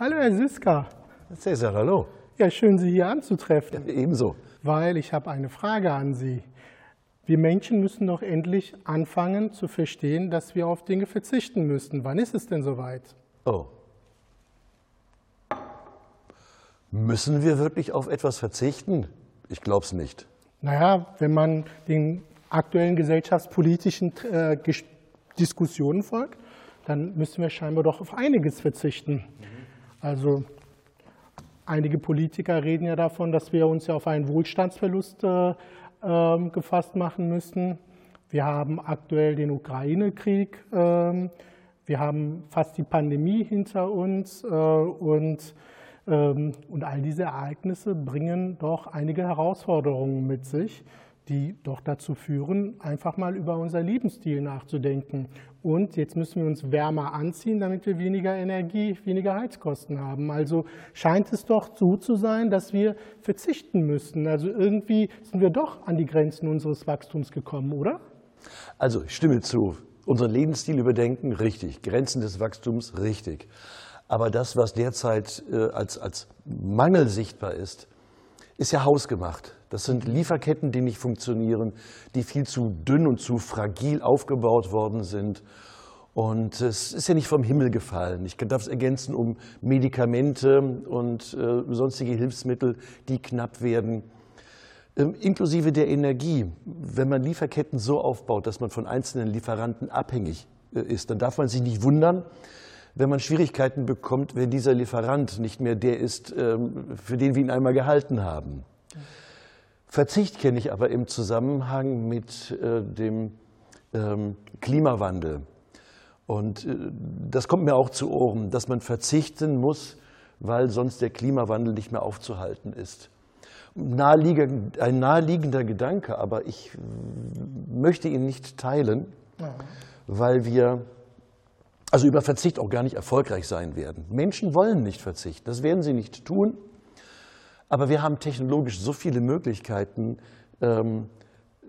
Hallo, Herr Siska. Cäsar, hallo. Ja, schön, Sie hier anzutreffen. Ja, ebenso. Weil ich habe eine Frage an Sie. Wir Menschen müssen doch endlich anfangen zu verstehen, dass wir auf Dinge verzichten müssen. Wann ist es denn soweit? Oh. Müssen wir wirklich auf etwas verzichten? Ich glaube es nicht. Naja, wenn man den aktuellen gesellschaftspolitischen äh, Diskussionen folgt, dann müssen wir scheinbar doch auf einiges verzichten. Also einige Politiker reden ja davon, dass wir uns ja auf einen Wohlstandsverlust äh, äh, gefasst machen müssen. Wir haben aktuell den Ukraine-Krieg, ähm, wir haben fast die Pandemie hinter uns äh, und ähm, und all diese Ereignisse bringen doch einige Herausforderungen mit sich, die doch dazu führen, einfach mal über unser Lebensstil nachzudenken. Und jetzt müssen wir uns wärmer anziehen, damit wir weniger Energie, weniger Heizkosten haben. Also scheint es doch so zu sein, dass wir verzichten müssen. Also irgendwie sind wir doch an die Grenzen unseres Wachstums gekommen, oder? Also ich stimme zu. Unseren Lebensstil überdenken, richtig. Grenzen des Wachstums, richtig. Aber das, was derzeit äh, als, als Mangel sichtbar ist, ist ja hausgemacht. Das sind Lieferketten, die nicht funktionieren, die viel zu dünn und zu fragil aufgebaut worden sind. Und es ist ja nicht vom Himmel gefallen. Ich darf es ergänzen um Medikamente und äh, sonstige Hilfsmittel, die knapp werden, ähm, inklusive der Energie. Wenn man Lieferketten so aufbaut, dass man von einzelnen Lieferanten abhängig äh, ist, dann darf man sich nicht wundern, wenn man Schwierigkeiten bekommt, wenn dieser Lieferant nicht mehr der ist, ähm, für den wir ihn einmal gehalten haben. Verzicht kenne ich aber im Zusammenhang mit äh, dem ähm, Klimawandel. Und äh, das kommt mir auch zu Ohren, dass man verzichten muss, weil sonst der Klimawandel nicht mehr aufzuhalten ist. ein naheliegender Gedanke, aber ich möchte ihn nicht teilen, weil wir also über Verzicht auch gar nicht erfolgreich sein werden. Menschen wollen nicht verzichten, das werden sie nicht tun. Aber wir haben technologisch so viele Möglichkeiten, ähm,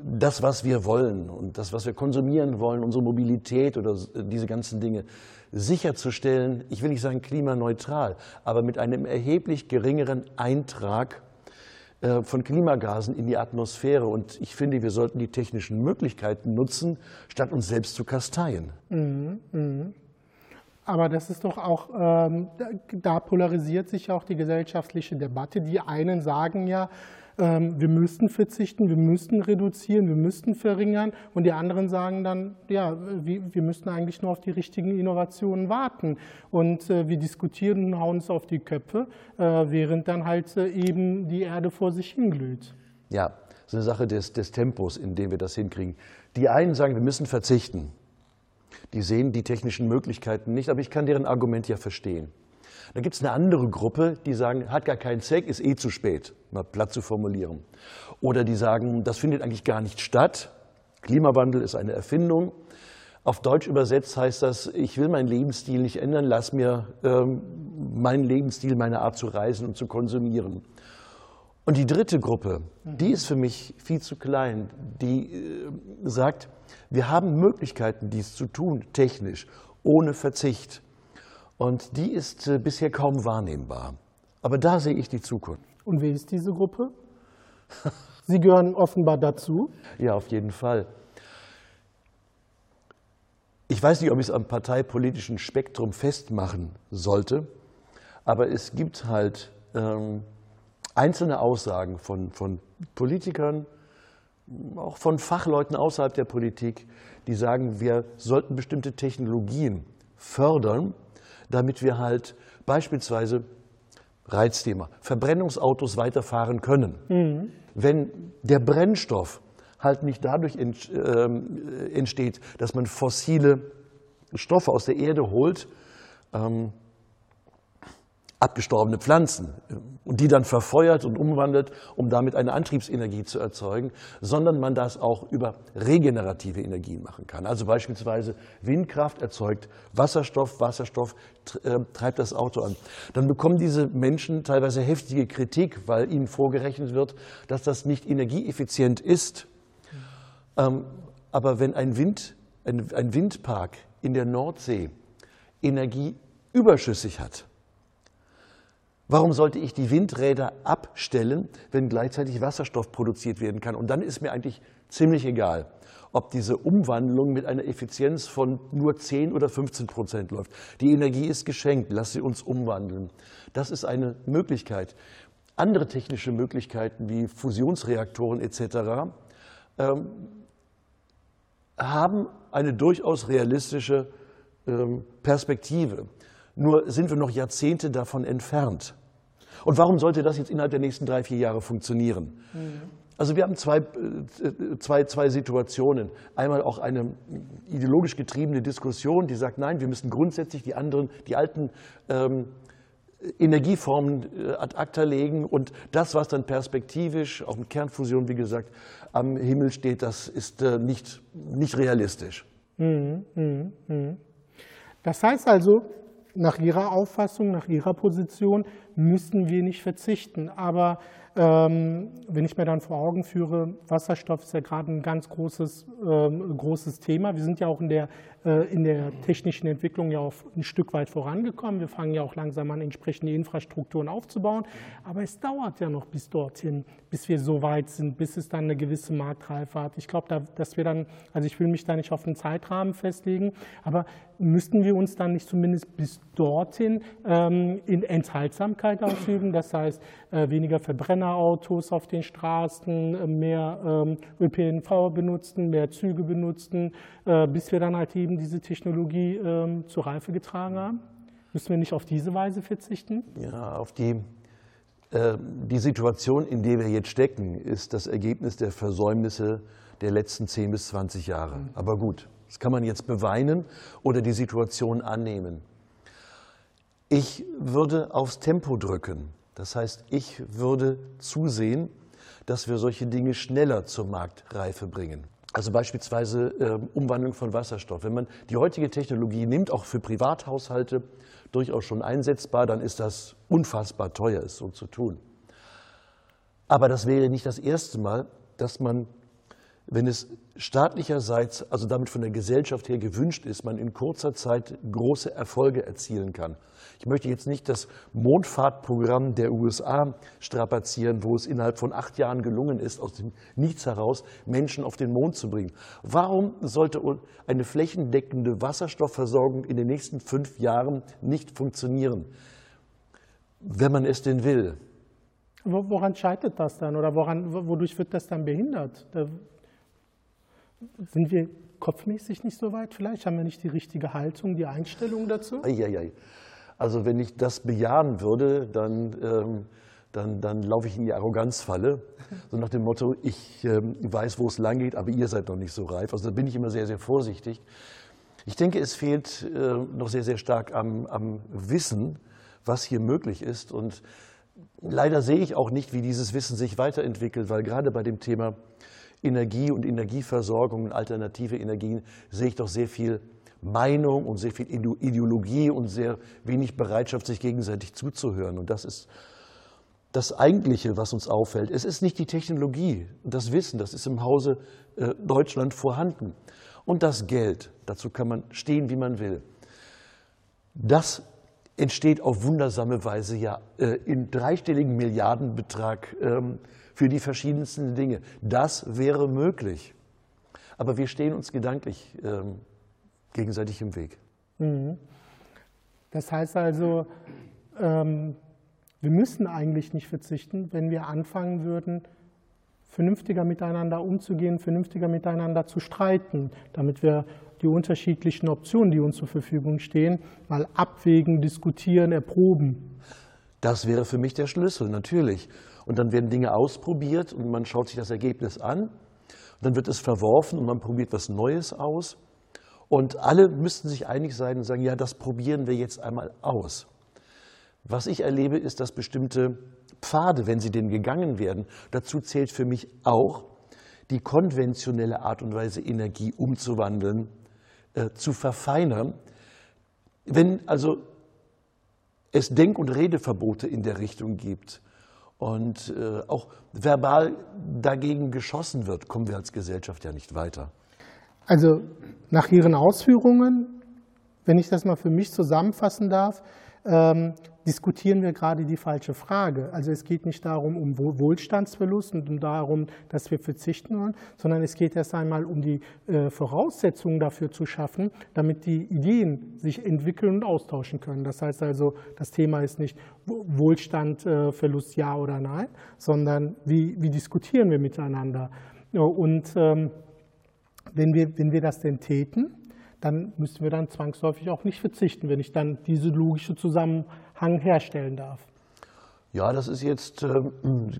das, was wir wollen und das, was wir konsumieren wollen, unsere Mobilität oder diese ganzen Dinge sicherzustellen, ich will nicht sagen klimaneutral, aber mit einem erheblich geringeren Eintrag äh, von Klimagasen in die Atmosphäre. Und ich finde, wir sollten die technischen Möglichkeiten nutzen, statt uns selbst zu kasteien. Mhm, mh. Aber das ist doch auch, ähm, da polarisiert sich auch die gesellschaftliche Debatte. Die einen sagen ja, ähm, wir müssten verzichten, wir müssten reduzieren, wir müssten verringern. Und die anderen sagen dann, ja, wir, wir müssten eigentlich nur auf die richtigen Innovationen warten. Und äh, wir diskutieren und hauen es auf die Köpfe, äh, während dann halt äh, eben die Erde vor sich hinglüht. Ja, das ist eine Sache des, des Tempos, in dem wir das hinkriegen. Die einen sagen, wir müssen verzichten. Die sehen die technischen Möglichkeiten nicht, aber ich kann deren Argument ja verstehen. Da gibt es eine andere Gruppe, die sagen, hat gar keinen Zweck, ist eh zu spät, mal platt zu formulieren. Oder die sagen, das findet eigentlich gar nicht statt. Klimawandel ist eine Erfindung. Auf Deutsch übersetzt heißt das, ich will meinen Lebensstil nicht ändern, lass mir ähm, meinen Lebensstil, meine Art zu reisen und zu konsumieren. Und die dritte Gruppe, die ist für mich viel zu klein, die äh, sagt, wir haben Möglichkeiten, dies zu tun, technisch, ohne Verzicht. Und die ist äh, bisher kaum wahrnehmbar. Aber da sehe ich die Zukunft. Und wer ist diese Gruppe? Sie gehören offenbar dazu. Ja, auf jeden Fall. Ich weiß nicht, ob ich es am parteipolitischen Spektrum festmachen sollte, aber es gibt halt ähm, einzelne Aussagen von, von Politikern, auch von Fachleuten außerhalb der Politik, die sagen, wir sollten bestimmte Technologien fördern, damit wir halt beispielsweise Reizthema, Verbrennungsautos weiterfahren können. Mhm. Wenn der Brennstoff halt nicht dadurch ähm, entsteht, dass man fossile Stoffe aus der Erde holt, ähm, abgestorbene Pflanzen und die dann verfeuert und umwandelt, um damit eine Antriebsenergie zu erzeugen, sondern man das auch über regenerative Energien machen kann. Also beispielsweise Windkraft erzeugt Wasserstoff, Wasserstoff äh, treibt das Auto an. Dann bekommen diese Menschen teilweise heftige Kritik, weil ihnen vorgerechnet wird, dass das nicht energieeffizient ist. Ähm, aber wenn ein, Wind, ein Windpark in der Nordsee Energie überschüssig hat, Warum sollte ich die Windräder abstellen, wenn gleichzeitig Wasserstoff produziert werden kann? Und dann ist mir eigentlich ziemlich egal, ob diese Umwandlung mit einer Effizienz von nur 10 oder 15 Prozent läuft. Die Energie ist geschenkt, lass sie uns umwandeln. Das ist eine Möglichkeit. Andere technische Möglichkeiten wie Fusionsreaktoren etc. Ähm, haben eine durchaus realistische ähm, Perspektive. Nur sind wir noch Jahrzehnte davon entfernt. Und warum sollte das jetzt innerhalb der nächsten drei, vier Jahre funktionieren? Mhm. Also wir haben zwei, äh, zwei, zwei Situationen. Einmal auch eine ideologisch getriebene Diskussion, die sagt, nein, wir müssen grundsätzlich die anderen, die alten ähm, Energieformen äh, ad acta legen und das, was dann perspektivisch, auch mit Kernfusion, wie gesagt, am Himmel steht, das ist äh, nicht, nicht realistisch. Mhm, mh, mh. Das heißt also, nach Ihrer Auffassung, nach Ihrer Position müssen wir nicht verzichten. Aber ähm, wenn ich mir dann vor Augen führe, Wasserstoff ist ja gerade ein ganz großes, ähm, großes Thema. Wir sind ja auch in der, äh, in der technischen Entwicklung ja auch ein Stück weit vorangekommen. Wir fangen ja auch langsam an, entsprechende Infrastrukturen aufzubauen. Aber es dauert ja noch bis dorthin, bis wir so weit sind, bis es dann eine gewisse Marktreife hat. Ich glaube, da, dass wir dann, also ich will mich da nicht auf einen Zeitrahmen festlegen, aber müssten wir uns dann nicht zumindest bis dorthin ähm, in Enthaltsamkeit ausüben? Das heißt, äh, weniger Verbrennerautos auf den Straßen, äh, mehr ähm, ÖPNV benutzen, mehr Züge benutzen, äh, bis wir dann halt eben diese Technologie ähm, zur Reife getragen haben? Müssen wir nicht auf diese Weise verzichten? Ja, auf die die Situation, in der wir jetzt stecken, ist das Ergebnis der Versäumnisse der letzten 10 bis 20 Jahre. Mhm. Aber gut, das kann man jetzt beweinen oder die Situation annehmen. Ich würde aufs Tempo drücken. Das heißt, ich würde zusehen, dass wir solche Dinge schneller zur Marktreife bringen. Also beispielsweise äh, Umwandlung von Wasserstoff. Wenn man die heutige Technologie nimmt, auch für Privathaushalte durchaus schon einsetzbar, dann ist das unfassbar teuer, es so zu tun. Aber das wäre nicht das erste Mal, dass man wenn es staatlicherseits, also damit von der Gesellschaft her gewünscht ist, man in kurzer Zeit große Erfolge erzielen kann. Ich möchte jetzt nicht das Mondfahrtprogramm der USA strapazieren, wo es innerhalb von acht Jahren gelungen ist, aus dem Nichts heraus Menschen auf den Mond zu bringen. Warum sollte eine flächendeckende Wasserstoffversorgung in den nächsten fünf Jahren nicht funktionieren, wenn man es denn will? Woran scheitert das dann oder woran, wodurch wird das dann behindert? Sind wir kopfmäßig nicht so weit vielleicht? Haben wir nicht die richtige Haltung, die Einstellung dazu? Eieiei. Also wenn ich das bejahen würde, dann, ähm, dann, dann laufe ich in die Arroganzfalle. So nach dem Motto, ich ähm, weiß, wo es lang geht, aber ihr seid noch nicht so reif. Also da bin ich immer sehr, sehr vorsichtig. Ich denke, es fehlt äh, noch sehr, sehr stark am, am Wissen, was hier möglich ist. Und leider sehe ich auch nicht, wie dieses Wissen sich weiterentwickelt, weil gerade bei dem Thema Energie und Energieversorgung und alternative Energien sehe ich doch sehr viel Meinung und sehr viel Ideologie und sehr wenig Bereitschaft, sich gegenseitig zuzuhören. Und das ist das Eigentliche, was uns auffällt. Es ist nicht die Technologie das Wissen, das ist im Hause äh, Deutschland vorhanden. Und das Geld, dazu kann man stehen, wie man will. Das entsteht auf wundersame Weise ja äh, in dreistelligen Milliardenbetrag ähm, für die verschiedensten Dinge. Das wäre möglich. Aber wir stehen uns gedanklich ähm, gegenseitig im Weg. Mhm. Das heißt also, ähm, wir müssen eigentlich nicht verzichten, wenn wir anfangen würden, vernünftiger miteinander umzugehen, vernünftiger miteinander zu streiten, damit wir die unterschiedlichen Optionen, die uns zur Verfügung stehen, mal abwägen, diskutieren, erproben. Das wäre für mich der Schlüssel, natürlich. Und dann werden Dinge ausprobiert und man schaut sich das Ergebnis an. Dann wird es verworfen und man probiert was Neues aus. Und alle müssten sich einig sein und sagen, ja, das probieren wir jetzt einmal aus. Was ich erlebe, ist, dass bestimmte Pfade, wenn sie denn gegangen werden, dazu zählt für mich auch, die konventionelle Art und Weise, Energie umzuwandeln, äh, zu verfeinern. Wenn also es Denk- und Redeverbote in der Richtung gibt, und äh, auch verbal dagegen geschossen wird, kommen wir als Gesellschaft ja nicht weiter. Also nach Ihren Ausführungen, wenn ich das mal für mich zusammenfassen darf, ähm, diskutieren wir gerade die falsche Frage. Also es geht nicht darum, um Wohlstandsverlust und um darum, dass wir verzichten wollen, sondern es geht erst einmal um die äh, Voraussetzungen dafür zu schaffen, damit die Ideen sich entwickeln und austauschen können. Das heißt also, das Thema ist nicht Wohlstandverlust ja oder nein, sondern wie, wie diskutieren wir miteinander. Und ähm, wenn, wir, wenn wir das denn täten, dann müssten wir dann zwangsläufig auch nicht verzichten, wenn ich dann diese logische Zusammenhang herstellen darf. Ja, das ist jetzt ähm,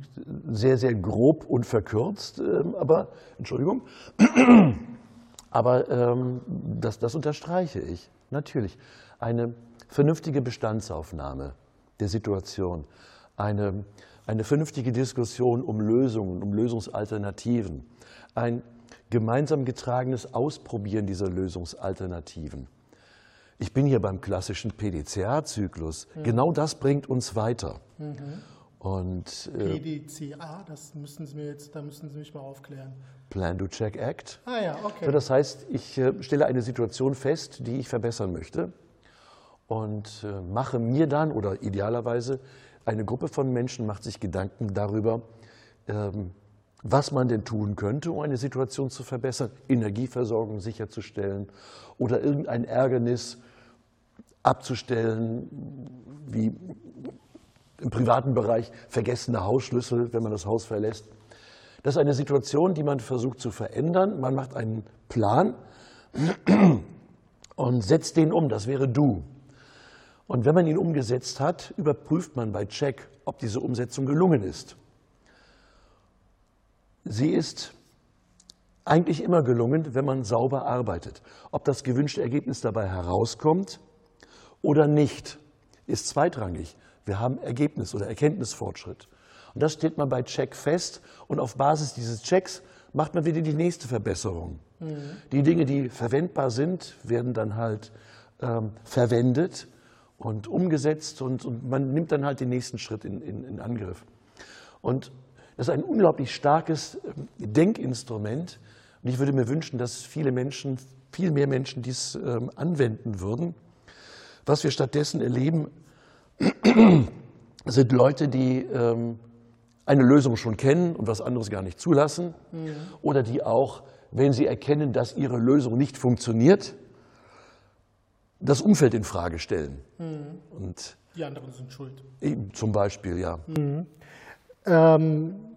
sehr, sehr grob und verkürzt, ähm, aber Entschuldigung, aber ähm, das, das unterstreiche ich natürlich. Eine vernünftige Bestandsaufnahme der Situation, eine, eine vernünftige Diskussion um Lösungen, um Lösungsalternativen, ein gemeinsam getragenes Ausprobieren dieser Lösungsalternativen. Ich bin hier beim klassischen PDCA-Zyklus. Mhm. Genau das bringt uns weiter. Mhm. Und, äh, PDCA, das müssen Sie mir jetzt, da müssen Sie mich mal aufklären. Plan do Check Act. Ah ja, okay. So, das heißt, ich äh, stelle eine Situation fest, die ich verbessern möchte und äh, mache mir dann oder idealerweise eine Gruppe von Menschen macht sich Gedanken darüber, ähm, was man denn tun könnte, um eine Situation zu verbessern, Energieversorgung sicherzustellen oder irgendein Ärgernis abzustellen, wie im privaten Bereich vergessene Hausschlüssel, wenn man das Haus verlässt. Das ist eine Situation, die man versucht zu verändern. Man macht einen Plan und setzt den um. Das wäre du. Und wenn man ihn umgesetzt hat, überprüft man bei Check, ob diese Umsetzung gelungen ist. Sie ist eigentlich immer gelungen, wenn man sauber arbeitet. Ob das gewünschte Ergebnis dabei herauskommt oder nicht, ist zweitrangig. Wir haben Ergebnis oder Erkenntnisfortschritt. Und das steht man bei Check fest und auf Basis dieses Checks macht man wieder die nächste Verbesserung. Mhm. Die Dinge, die verwendbar sind, werden dann halt ähm, verwendet und umgesetzt und, und, man nimmt dann halt den nächsten Schritt in, in, in Angriff. Und das ist ein unglaublich starkes ähm, Denkinstrument. Und ich würde mir wünschen, dass viele Menschen, viel mehr Menschen dies ähm, anwenden würden. Was wir stattdessen erleben, sind Leute, die ähm, eine Lösung schon kennen und was anderes gar nicht zulassen. Mhm. Oder die auch, wenn sie erkennen, dass ihre Lösung nicht funktioniert, das Umfeld in Frage stellen. Mhm. Und die anderen sind schuld. Zum Beispiel, ja. Mhm. Ähm,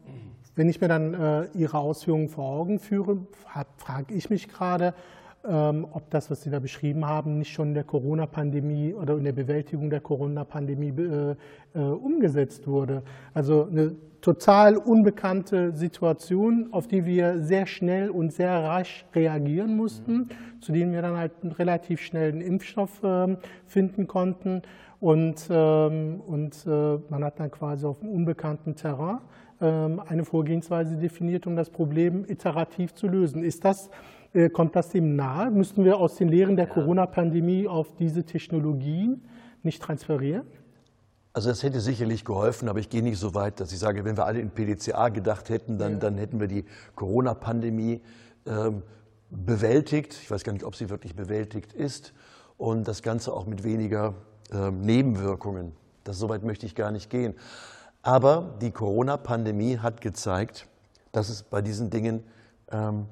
wenn ich mir dann äh, Ihre Ausführungen vor Augen führe, frage ich mich gerade, ähm, ob das, was Sie da beschrieben haben, nicht schon in der Corona-Pandemie oder in der Bewältigung der Corona-Pandemie äh, äh, umgesetzt wurde. Also eine total unbekannte Situation, auf die wir sehr schnell und sehr rasch reagieren mussten, zu denen wir dann halt einen relativ schnellen Impfstoff äh, finden konnten. Und, ähm, und äh, man hat dann quasi auf einem unbekannten Terrain eine Vorgehensweise definiert, um das Problem iterativ zu lösen. Ist das, äh, kommt das dem nahe? Müssten wir aus den Lehren der Corona-Pandemie auf diese Technologien nicht transferieren? Also das hätte sicherlich geholfen, aber ich gehe nicht so weit, dass ich sage, wenn wir alle in PDCA gedacht hätten, dann, ja. dann hätten wir die Corona-Pandemie ähm, bewältigt. Ich weiß gar nicht, ob sie wirklich bewältigt ist. Und das Ganze auch mit weniger ähm, Nebenwirkungen. Das, so weit möchte ich gar nicht gehen. Aber die Corona-Pandemie hat gezeigt, dass es bei diesen Dingen ähm,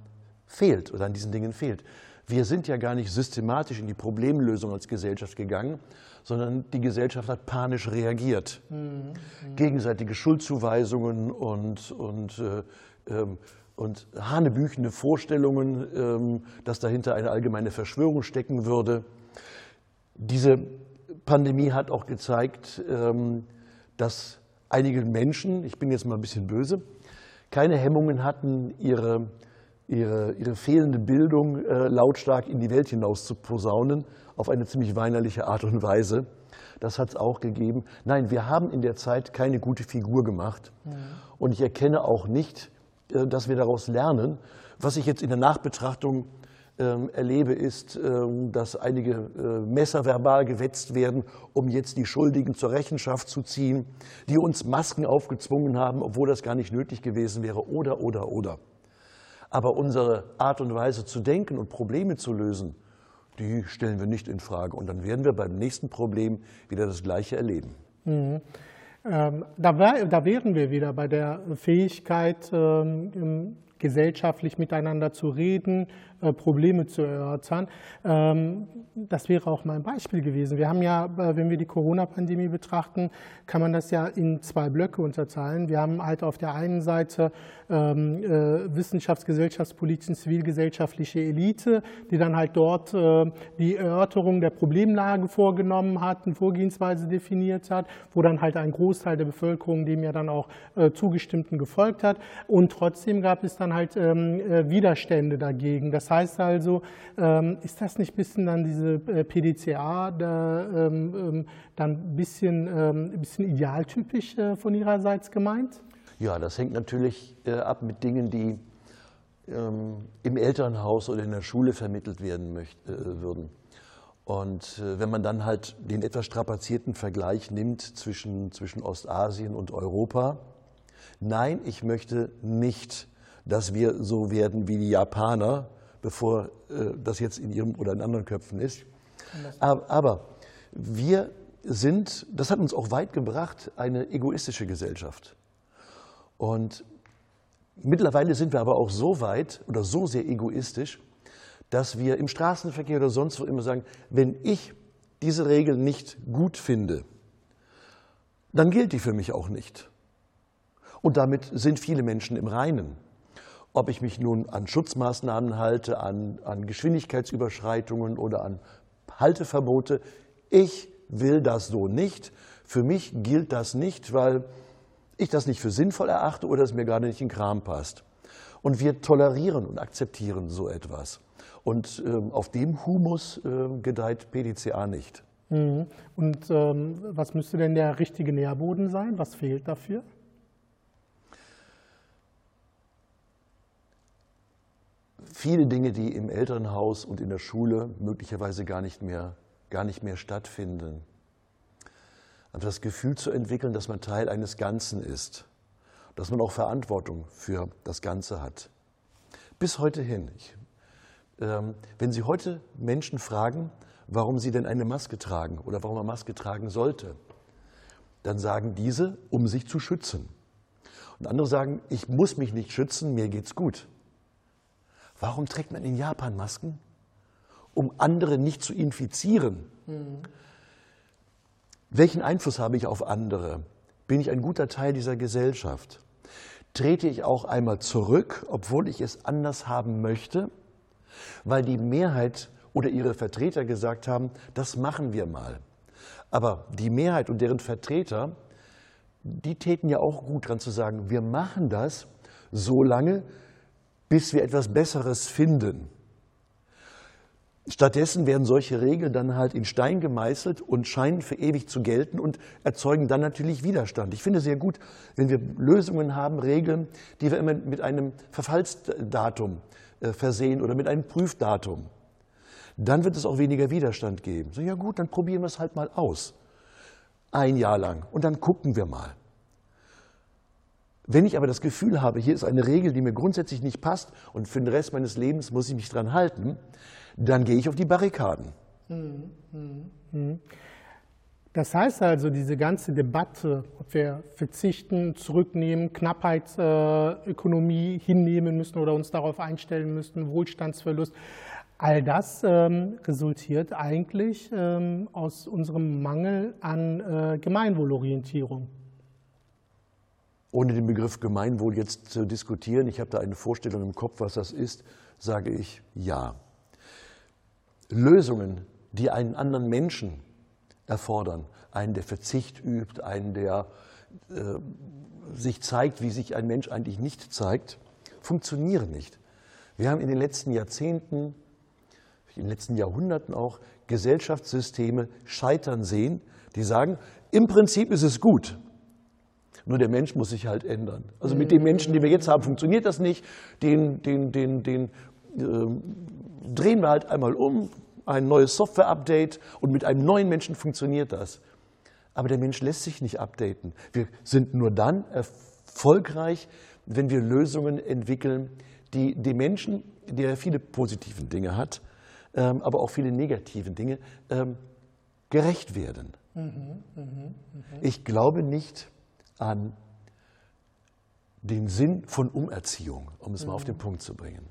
fehlt oder an diesen Dingen fehlt. Wir sind ja gar nicht systematisch in die Problemlösung als Gesellschaft gegangen, sondern die Gesellschaft hat panisch reagiert. Mhm. Gegenseitige Schuldzuweisungen und, und, äh, ähm, und hanebüchende Vorstellungen, ähm, dass dahinter eine allgemeine Verschwörung stecken würde. Diese Pandemie hat auch gezeigt, ähm, dass einige Menschen, ich bin jetzt mal ein bisschen böse, keine Hemmungen hatten, ihre, ihre, ihre fehlende Bildung äh, lautstark in die Welt hinaus zu posaunen, auf eine ziemlich weinerliche Art und Weise. Das hat es auch gegeben. Nein, wir haben in der Zeit keine gute Figur gemacht. Ja. Und ich erkenne auch nicht, äh, dass wir daraus lernen. Was ich jetzt in der Nachbetrachtung erlebe, ist, ähm, dass einige äh, Messer verbal gewetzt werden, um jetzt die Schuldigen zur Rechenschaft zu ziehen, die uns Masken aufgezwungen haben, obwohl das gar nicht nötig gewesen wäre, oder, oder, oder. Aber unsere Art und Weise zu denken und Probleme zu lösen, die stellen wir nicht in Frage. Und dann werden wir beim nächsten Problem wieder das Gleiche erleben. Mhm. Ähm, da, da, wären wir wieder bei der Fähigkeit, ähm, gesellschaftlich miteinander zu reden, Probleme zu erörtern. Ähm, das wäre auch mein Beispiel gewesen. Wir haben ja, äh, wenn wir die Corona-Pandemie betrachten, kann man das ja in zwei Blöcke unterteilen. Wir haben halt auf der einen Seite ähm, äh, wissenschafts-, gesellschaftspolitische, zivilgesellschaftliche Elite, die dann halt dort die Erörterung der Problemlage vorgenommen hat, eine Vorgehensweise definiert hat, wo dann halt ein Großteil der Bevölkerung dem ja dann auch zugestimmten gefolgt hat. Und trotzdem gab es dann halt ähm, Widerstände dagegen. Das heißt also, ähm, ist das nicht ein bisschen dann diese äh, PDCA da, ähm, ähm, dann ein bisschen, ein bisschen idealtypisch äh, von Ihrerseits gemeint? Ja, das hängt natürlich äh, ab mit Dingen, die im Elternhaus oder in der Schule vermittelt werden möchte, würden. Und wenn man dann halt den etwas strapazierten Vergleich nimmt zwischen, zwischen Ostasien und Europa, nein, ich möchte nicht, dass wir so werden wie die Japaner, bevor äh, das jetzt in Ihrem oder in anderen Köpfen ist. Aber, aber wir sind, das hat uns auch weit gebracht, eine egoistische Gesellschaft. Und mittlerweile sind wir aber auch so weit oder so sehr egoistisch, dass wir im Straßenverkehr oder sonst wo immer sagen, wenn ich diese Regel nicht gut finde, dann gilt die für mich auch nicht. Und damit sind viele Menschen im Reinen. Ob ich mich nun an Schutzmaßnahmen halte, an, an Geschwindigkeitsüberschreitungen oder an Halteverbote, ich will das so nicht. Für mich gilt das nicht, weil ich das nicht für sinnvoll erachte oder es mir gerade nicht in den Kram passt. Und wir tolerieren und akzeptieren so etwas. Und ähm, auf dem Humus äh, gedeiht PDCA nicht. Mhm. Und ähm, was müsste denn der richtige Nährboden sein? Was fehlt dafür? Viele Dinge, die im Elternhaus und in der Schule möglicherweise gar nicht mehr, gar nicht mehr stattfinden. Aber das Gefühl zu entwickeln, dass man Teil eines Ganzen ist, dass man auch Verantwortung für das Ganze hat. Bis heute hin. Ich, ähm, wenn Sie heute Menschen fragen, warum sie denn eine Maske tragen oder warum man Maske tragen sollte, dann sagen diese, um sich zu schützen. Und andere sagen, ich muss mich nicht schützen, mir geht's gut. Warum trägt man in Japan Masken? Um andere nicht zu infizieren. Mhm. Welchen Einfluss habe ich auf andere? Bin ich ein guter Teil dieser Gesellschaft? Trete ich auch einmal zurück, obwohl ich es anders haben möchte? Weil die Mehrheit oder ihre Vertreter gesagt haben, das machen wir mal. Aber die Mehrheit und deren Vertreter, die täten ja auch gut dran zu sagen, wir machen das so lange, bis wir etwas Besseres finden. Stattdessen werden solche Regeln dann halt in Stein gemeißelt und scheinen für ewig zu gelten und erzeugen dann natürlich Widerstand. Ich finde sehr gut, wenn wir Lösungen haben, Regeln, die wir immer mit einem Verfallsdatum äh, versehen oder mit einem Prüfdatum. Dann wird es auch weniger Widerstand geben. So, ja gut, dann probieren wir es halt mal aus. Ein Jahr lang. Und dann gucken wir mal. Wenn ich aber das Gefühl habe, hier ist eine Regel, die mir grundsätzlich nicht passt und für den Rest meines Lebens muss ich mich dran halten, dann gehe ich auf die Barrikaden. Das heißt also, diese ganze Debatte, ob wir verzichten, zurücknehmen, Knappheitsökonomie hinnehmen müssen oder uns darauf einstellen müssen, Wohlstandsverlust, all das ähm, resultiert eigentlich ähm, aus unserem Mangel an äh, Gemeinwohlorientierung ohne den Begriff Gemeinwohl jetzt zu diskutieren, ich habe da eine Vorstellung im Kopf, was das ist, sage ich ja. Lösungen, die einen anderen Menschen erfordern, einen, der Verzicht übt, einen, der äh, sich zeigt, wie sich ein Mensch eigentlich nicht zeigt, funktionieren nicht. Wir haben in den letzten Jahrzehnten, in den letzten Jahrhunderten auch Gesellschaftssysteme scheitern sehen, die sagen, im Prinzip ist es gut, nur der Mensch muss sich halt ändern. Also mit den Menschen, die wir jetzt haben, funktioniert das nicht. Den, den, den, den äh, drehen wir halt einmal um, ein neues Software-Update und mit einem neuen Menschen funktioniert das. Aber der Mensch lässt sich nicht updaten. Wir sind nur dann erfolgreich, wenn wir Lösungen entwickeln, die dem Menschen, der viele positive Dinge hat, ähm, aber auch viele negative Dinge, ähm, gerecht werden. Ich glaube nicht an den Sinn von Umerziehung, um es mal auf den Punkt zu bringen.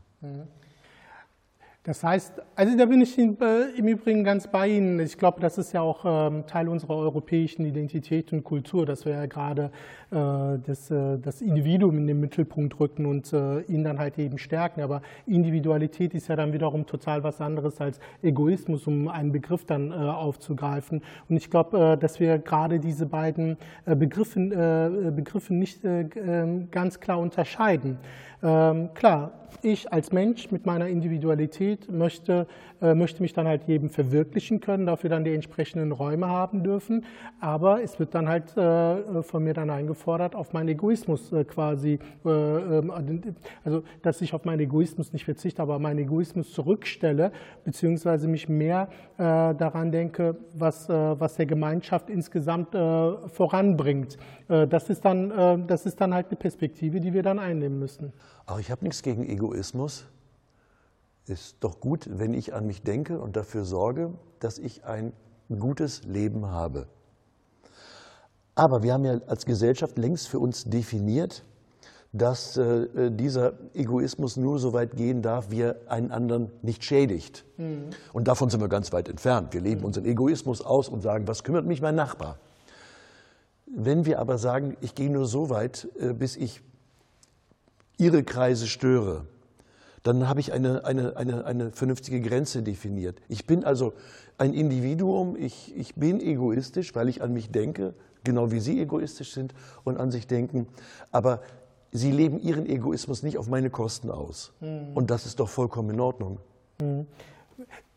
Das heißt, also da bin ich im Übrigen ganz bei Ihnen. Ich glaube, das ist ja auch ähm, Teil unserer europäischen Identität und Kultur, dass wir ja gerade äh, das, äh, das Individuum in den Mittelpunkt rücken und äh, ihn dann halt eben stärken. Aber Individualität ist ja dann wiederum total was anderes als Egoismus, um einen Begriff dann aufzugreifen. Und ich glaube, dass wir gerade diese beiden Begriffen, Begriffe nicht ähm, ganz klar unterscheiden. Ähm, klar, ich als Mensch mit meiner Individualität möchte, äh, möchte mich dann halt jedem verwirklichen können, dafür dann die entsprechenden Räume haben dürfen. Aber es wird dann halt äh, von mir dann eingefordert, auf meinen Egoismus äh, quasi, äh, ähm, also dass ich auf meinen Egoismus nicht verzichte, aber meinen Egoismus zurückstelle, beziehungsweise mich mehr äh, daran denke, was, äh, was der Gemeinschaft insgesamt voranbringt. das, ist dann, das ist dann halt eine Perspektive, die wir dann einnehmen müssen. Aber ich habe nichts gegen Egoismus. Ist doch gut, wenn ich an mich denke und dafür sorge, dass ich ein gutes Leben habe. Aber wir haben ja als Gesellschaft längst für uns definiert, dass äh, dieser Egoismus nur so weit gehen darf, wie er einen anderen nicht schädigt. Mhm. Und davon sind wir ganz weit entfernt. Wir leben unseren Egoismus aus und sagen, was kümmert mich mein Nachbar? Wenn wir aber sagen, ich gehe nur so weit, äh, bis ich ihre Kreise störe, dann habe ich eine, eine, eine, eine vernünftige Grenze definiert. Ich bin also ein Individuum, ich, ich bin egoistisch, weil ich an mich denke, genau wie Sie egoistisch sind und an sich denken, aber Sie leben Ihren Egoismus nicht auf meine Kosten aus. Mhm. Und das ist doch vollkommen in Ordnung. Mhm.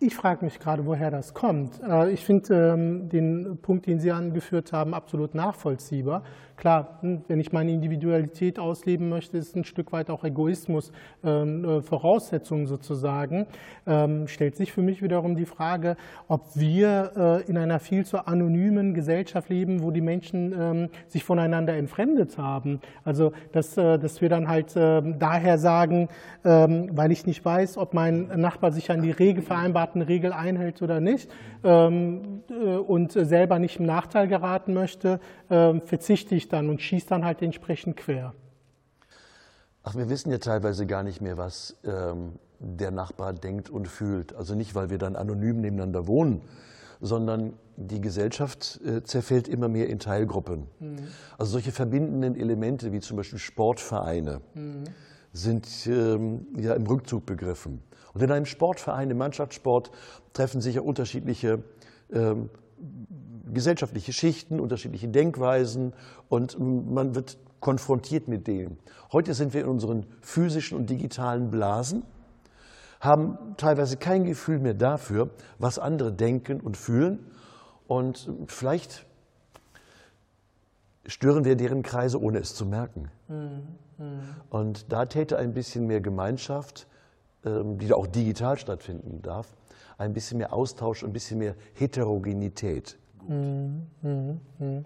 Ich frage mich gerade, woher das kommt. Äh, ich finde ähm, den Punkt, den Sie angeführt haben, absolut nachvollziehbar. Klar, hm, wenn ich meine Individualität ausleben möchte, ist ein Stück weit auch Egoismus ähm, äh, Voraussetzung sozusagen. Ähm, stellt sich für mich wiederum die Frage, ob wir äh, in einer viel zu anonymen Gesellschaft leben, wo die Menschen sich voneinander entfremdet haben. Also, dass, dass wir dann halt daher sagen, weil ich nicht weiß, ob mein Nachbar sich an die Regel vereinbarten Regel einhält oder nicht ähm, äh, und selber nicht im Nachteil geraten möchte, äh, verzichte ich dann und schieße dann halt entsprechend quer. Ach, wir wissen ja teilweise gar nicht mehr, was ähm, der Nachbar denkt und fühlt. Also nicht, weil wir dann anonym nebeneinander wohnen, sondern die Gesellschaft äh, zerfällt immer mehr in Teilgruppen. Mhm. Also solche verbindenden Elemente wie zum Beispiel Sportvereine mhm. sind ähm, ja im Rückzug begriffen. Und in einem Sportverein, im Mannschaftssport, treffen sich ja unterschiedliche ähm, gesellschaftliche Schichten, unterschiedliche Denkweisen und man wird konfrontiert mit denen. Heute sind wir in unseren physischen und digitalen Blasen, haben teilweise kein Gefühl mehr dafür, was andere denken und fühlen und vielleicht stören wir deren Kreise, ohne es zu merken. Mhm. Und da täte ein bisschen mehr Gemeinschaft die auch digital stattfinden darf, ein bisschen mehr Austausch, ein bisschen mehr Heterogenität. Mhm, mhm, mhm.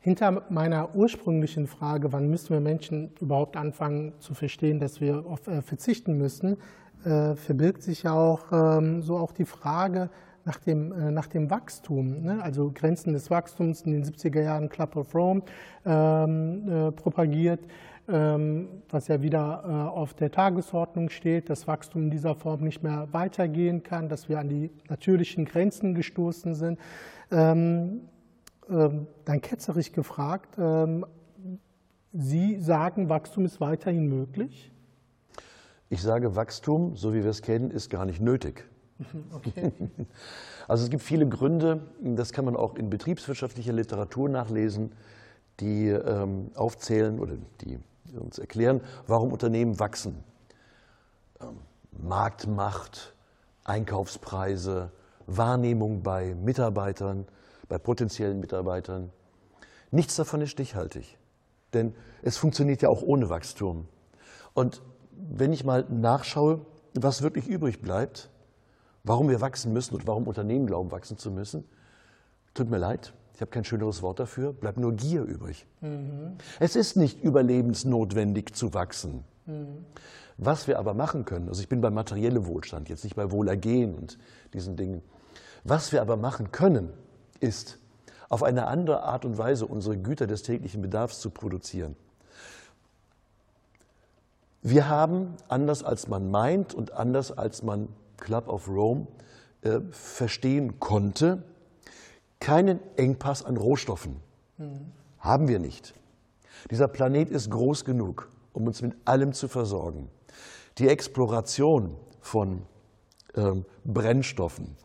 Hinter meiner ursprünglichen Frage, wann müssen wir Menschen überhaupt anfangen zu verstehen, dass wir auf äh, verzichten müssen, äh, verbirgt sich ja auch ähm, so auch die Frage nach dem, äh, nach dem Wachstum, ne? also Grenzen des Wachstums in den 70er Jahren Club of Rome ähm, äh, propagiert. Ähm, was ja wieder äh, auf der Tagesordnung steht, dass Wachstum in dieser Form nicht mehr weitergehen kann, dass wir an die natürlichen Grenzen gestoßen sind. Ähm, ähm, dann ketzerisch gefragt, Sie sagen, Wachstum ist weiterhin möglich? Ich sage, Wachstum, so wie wir es kennen, ist gar nicht nötig. Okay. Also es gibt viele Gründe, das kann man auch in betriebswirtschaftlicher Literatur nachlesen, die ähm, aufzählen oder die uns erklären, warum Unternehmen wachsen. Ähm, Marktmacht, Einkaufspreise, Wahrnehmung bei Mitarbeitern, bei potenziellen Mitarbeitern. Nichts davon ist stichhaltig, denn es funktioniert ja auch ohne Wachstum. Und wenn ich mal nachschaue, was wirklich übrig bleibt, warum wir wachsen müssen und warum Unternehmen glauben, wachsen zu müssen, tut mir leid, habe kein schöneres Wort dafür, bleibt nur Gier übrig. Mhm. Es ist nicht überlebensnotwendig zu wachsen. Mhm. Was wir aber machen können, also ich bin bei materiellem Wohlstand, jetzt nicht bei Wohlergehen und diesen Dingen. Was wir aber machen können, ist, auf eine andere Art und Weise unsere Güter des täglichen Bedarfs zu produzieren. Wir haben, anders als man meint und anders als man Club of Rome äh, verstehen konnte, keinen Engpass an Rohstoffen. Mhm. Haben wir nicht. Dieser Planet ist groß genug, um uns mit allem zu versorgen. Die Exploration von ähm, Brennstoffen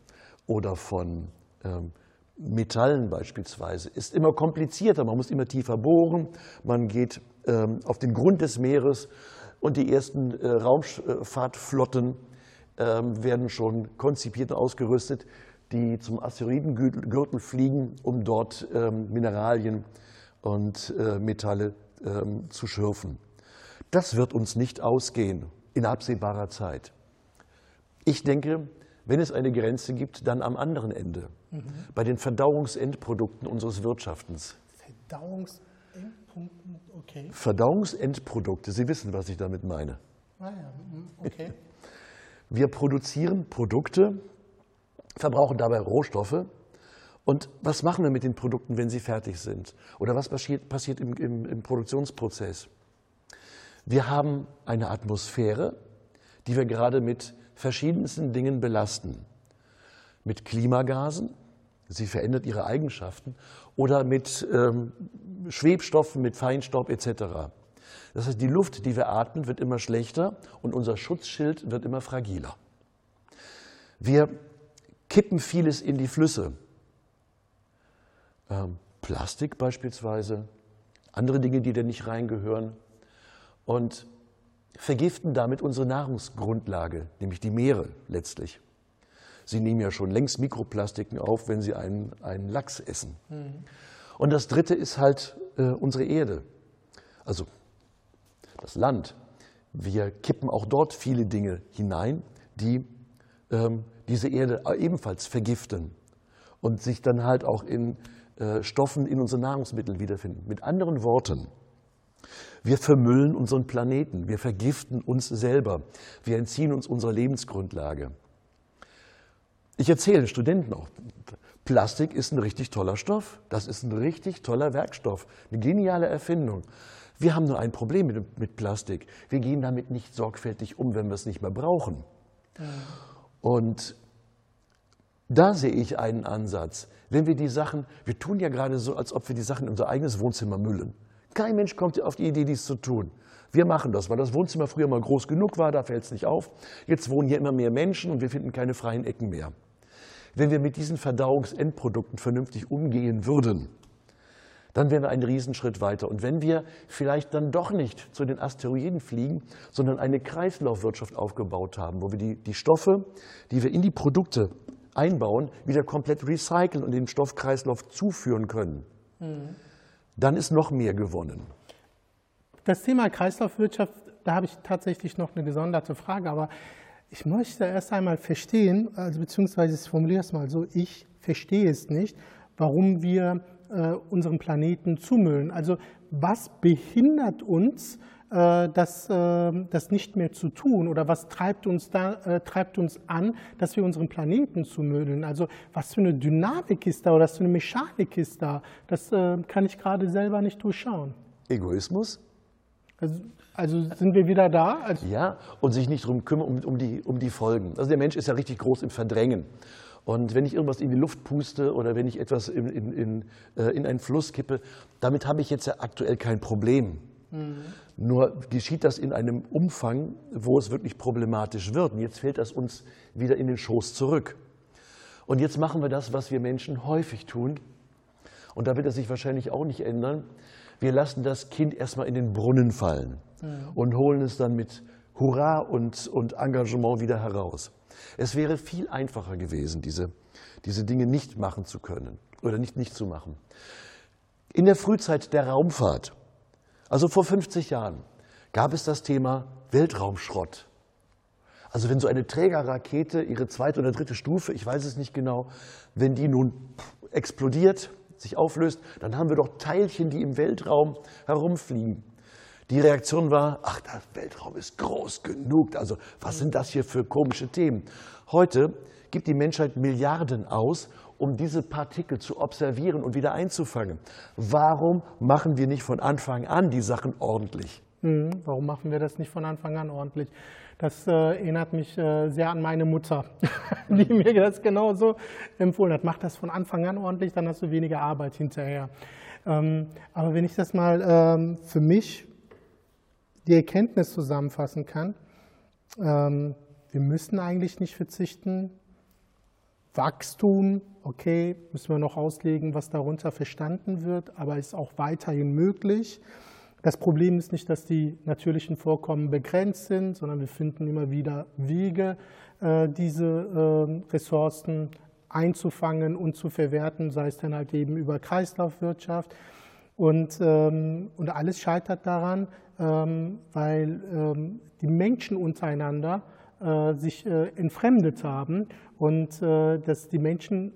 oder von ähm, Metallen beispielsweise ist immer komplizierter. Man muss immer tiefer bohren, man geht ähm, auf den Grund des Meeres und die ersten äh, Raumfahrtflotten ähm, werden schon konzipiert und ausgerüstet, die zum Asteroidengürtel fliegen, um dort ähm, Mineralien und äh, Metalle ähm, zu schürfen. Das wird uns nicht ausgehen in absehbarer Zeit. Ich denke, wenn es eine Grenze gibt, dann am anderen Ende, mhm. bei den Verdauungsendprodukten unseres Wirtschaftens. Verdauungsendprodukte, okay. Verdauungsendprodukte, Sie wissen, was ich damit meine. Ah ja, mhm, okay. Wir produzieren Produkte, verbrauchen dabei Rohstoffe. Und was machen wir mit den Produkten, wenn sie fertig sind? Oder was passiert, passiert im, im, im Produktionsprozess? Wir haben eine Atmosphäre, die wir gerade mit verschiedensten Dingen belasten. Mit Klimagasen, sie verändert ihre Eigenschaften, oder mit ähm, Schwebstoffen, mit Feinstaub etc. Das heißt, die Luft, die wir atmen, wird immer schlechter und unser Schutzschild wird immer fragiler. Wir kippen vieles in die Flüsse. Ähm, Plastik beispielsweise, andere Dinge, die da nicht reingehören. Und vergiften damit unsere Nahrungsgrundlage, nämlich die Meere letztlich. Sie nehmen ja schon längst Mikroplastiken auf, wenn Sie einen, einen Lachs essen. Mhm. Und das Dritte ist halt äh, unsere Erde, also das Land. Wir kippen auch dort viele Dinge hinein, die ähm, diese Erde ebenfalls vergiften und sich dann halt auch in äh, Stoffen in unseren Nahrungsmitteln wiederfinden. Mit anderen Worten, wir vermüllen unseren Planeten, wir vergiften uns selber, wir entziehen uns unserer Lebensgrundlage. Ich erzähle den Studenten auch, Plastik ist ein richtig toller Stoff, das ist ein richtig toller Werkstoff, eine geniale Erfindung. Wir haben nur ein Problem mit, mit Plastik. Wir gehen damit nicht sorgfältig um, wenn wir es nicht mehr brauchen. Ja. Und da sehe ich einen Ansatz. Wenn wir die Sachen, wir tun ja gerade so, als ob wir die Sachen in unser eigenes Wohnzimmer müllen. Kein Mensch kommt auf die Idee, dies zu tun. Wir machen das, weil das Wohnzimmer früher mal groß genug war, da fällt es nicht auf. Jetzt wohnen hier immer mehr Menschen und wir finden keine freien Ecken mehr. Wenn wir mit diesen Verdauungsendprodukten vernünftig umgehen würden, dann wären wir einen Riesenschritt weiter. Und wenn wir vielleicht dann doch nicht zu den Asteroiden fliegen, sondern eine Kreislaufwirtschaft aufgebaut haben, wo wir die, die Stoffe, die wir in die Produkte einbauen, wieder komplett recyceln und den Stoffkreislauf zuführen können, mhm. dann ist noch mehr gewonnen. Das Thema Kreislaufwirtschaft, da habe ich tatsächlich noch eine gesonderte Frage, aber ich möchte erst einmal verstehen, also beziehungsweise ich formuliere es mal so, ich verstehe es nicht, warum wir äh, unseren Planeten zumüllen. Also was behindert uns, äh, das, äh, das nicht mehr zu tun oder was treibt uns, da, äh, treibt uns an, dass wir unseren Planeten zumüllen? Also was für eine Dynamik ist da oder was für eine Mechanik ist da? Das äh, kann ich gerade selber nicht durchschauen. Egoismus? Also, also sind wir wieder da? Also ja, und sich nicht darum kümmern, um, um, die, um die Folgen. Also der Mensch ist ja richtig groß im Verdrängen. Und wenn ich irgendwas in die Luft puste oder wenn ich etwas in, in, in, äh, in einen Fluss kippe, damit habe ich jetzt ja aktuell kein Problem. Mhm. Nur geschieht das in einem Umfang, wo es wirklich problematisch wird. Und jetzt fällt das uns wieder in den Schoß zurück. Und jetzt machen wir das, was wir Menschen häufig tun. Und da wird es sich wahrscheinlich auch nicht ändern. Wir lassen das Kind erstmal in den Brunnen fallen mhm. und holen es dann mit Hurra und, und Engagement wieder heraus. Es wäre viel einfacher gewesen, diese, diese Dinge nicht machen zu können oder nicht, nicht zu machen. In der Frühzeit der Raumfahrt, also vor 50 Jahren, gab es das Thema Weltraumschrott. Also wenn so eine Trägerrakete, ihre zweite oder dritte Stufe, ich weiß es nicht genau, wenn die nun explodiert, sich auflöst, dann haben wir doch Teilchen, die im Weltraum herumfliegen. Die Reaktion war, ach, der Weltraum ist groß genug. Also was sind das hier für komische Themen? Heute gibt die Menschheit Milliarden aus, um diese Partikel zu observieren und wieder einzufangen. Warum machen wir nicht von Anfang an die Sachen ordentlich? Hm, warum machen wir das nicht von Anfang an ordentlich? Das äh, erinnert mich äh, sehr an meine Mutter, die mir das genauso empfohlen hat. Mach das von Anfang an ordentlich, dann hast du weniger Arbeit hinterher. Ähm, aber wenn ich das mal ähm, für mich die Erkenntnis zusammenfassen kann, ähm, wir müssen eigentlich nicht verzichten. Wachstum, okay, müssen wir noch auslegen, was darunter verstanden wird, aber ist auch weiterhin möglich. Das Problem ist nicht, dass die natürlichen Vorkommen begrenzt sind, sondern wir finden immer wieder Wege, äh, diese ähm, Ressourcen einzufangen und zu verwerten, sei es dann halt eben über Kreislaufwirtschaft. Und, ähm, und alles scheitert daran, weil die Menschen untereinander äh, sich äh, entfremdet haben und dass die Menschen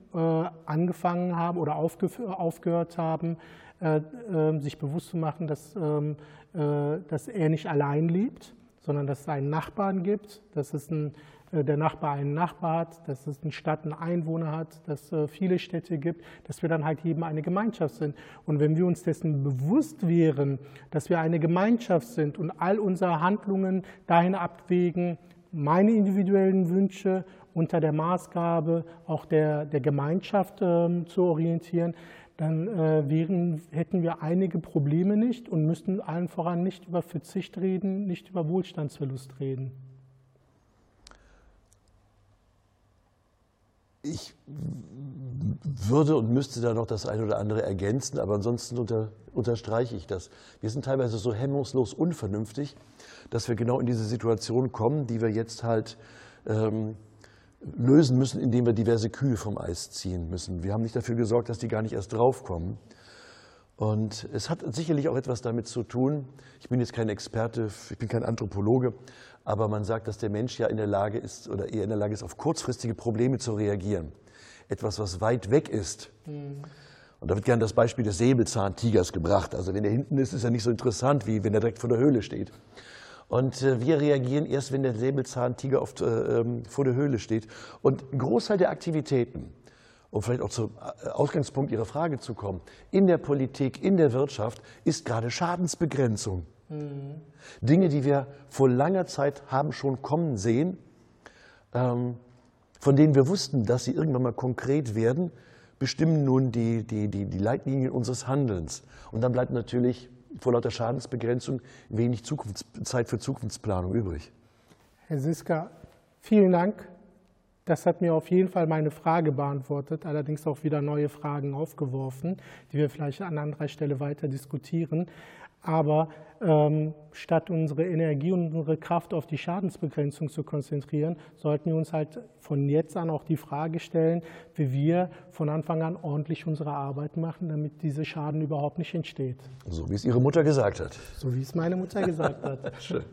angefangen haben oder aufgehört haben, äh, ähm, sich bewusst zu machen, dass, ähm, äh, dass er nicht allein lebt, sondern dass es einen Nachbarn gibt, dass es ein, äh, der Nachbar einen Nachbar hat, dass es eine Stadt einen Einwohner hat, dass es viele Städte gibt, dass wir dann halt eben eine Gemeinschaft sind. Und wenn wir uns dessen bewusst wären, dass wir eine Gemeinschaft sind und all unsere Handlungen dahin abwägen, meine individuellen Wünsche unter der Maßgabe auch der, der Gemeinschaft ähm, zu orientieren, dann äh, wären, hätten wir einige Probleme nicht und müssten allen voran nicht über Verzicht reden, nicht über Wohlstandsverlust reden. Ich würde und müsste da noch das eine oder andere ergänzen, aber ansonsten unter, unterstreiche ich das. Wir sind teilweise so hemmungslos unvernünftig, dass wir genau in diese Situation kommen, die wir jetzt halt ähm, lösen müssen, indem wir diverse Kühe vom Eis ziehen müssen. Wir haben nicht dafür gesorgt, dass die gar nicht erst draufkommen. Und es hat sicherlich auch etwas damit zu tun, ich bin jetzt kein Experte, ich bin kein Anthropologe, aber man sagt, dass der Mensch ja in der Lage ist oder eher in der Lage ist, auf kurzfristige Probleme zu reagieren. Etwas, was weit weg ist. Mhm. Und da wird gerne das Beispiel des Säbelzahntigers gebracht. Also wenn er hinten ist, ist er nicht so interessant, wie wenn er direkt vor der Höhle steht. Und äh, wir reagieren erst, wenn der Säbelzahntiger oft, äh, ähm, vor der Höhle steht. Und ein Großteil der Aktivitäten, um vielleicht auch zum äh, Ausgangspunkt Ihrer Frage zu kommen, in der Politik, in der Wirtschaft, ist gerade Schadensbegrenzung. Mhm. Dinge, die wir vor langer Zeit haben schon kommen sehen, ähm, von denen wir wussten, dass sie irgendwann mal konkret werden, bestimmen nun die, die, die, die Leitlinien unseres Handelns. Und dann bleibt natürlich vor lauter Schadensbegrenzung wenig Zeit für Zukunftsplanung übrig. Herr Siska, vielen Dank. Das hat mir auf jeden Fall meine Frage beantwortet, allerdings auch wieder neue Fragen aufgeworfen, die wir vielleicht an anderer Stelle weiter diskutieren. Aber ähm, statt unsere Energie und unsere Kraft auf die Schadensbegrenzung zu konzentrieren, sollten wir uns halt von jetzt an auch die Frage stellen, wie wir von Anfang an ordentlich unsere Arbeit machen, damit dieser Schaden überhaupt nicht entsteht. So wie es Ihre Mutter gesagt hat. So wie es meine Mutter gesagt hat. Schön.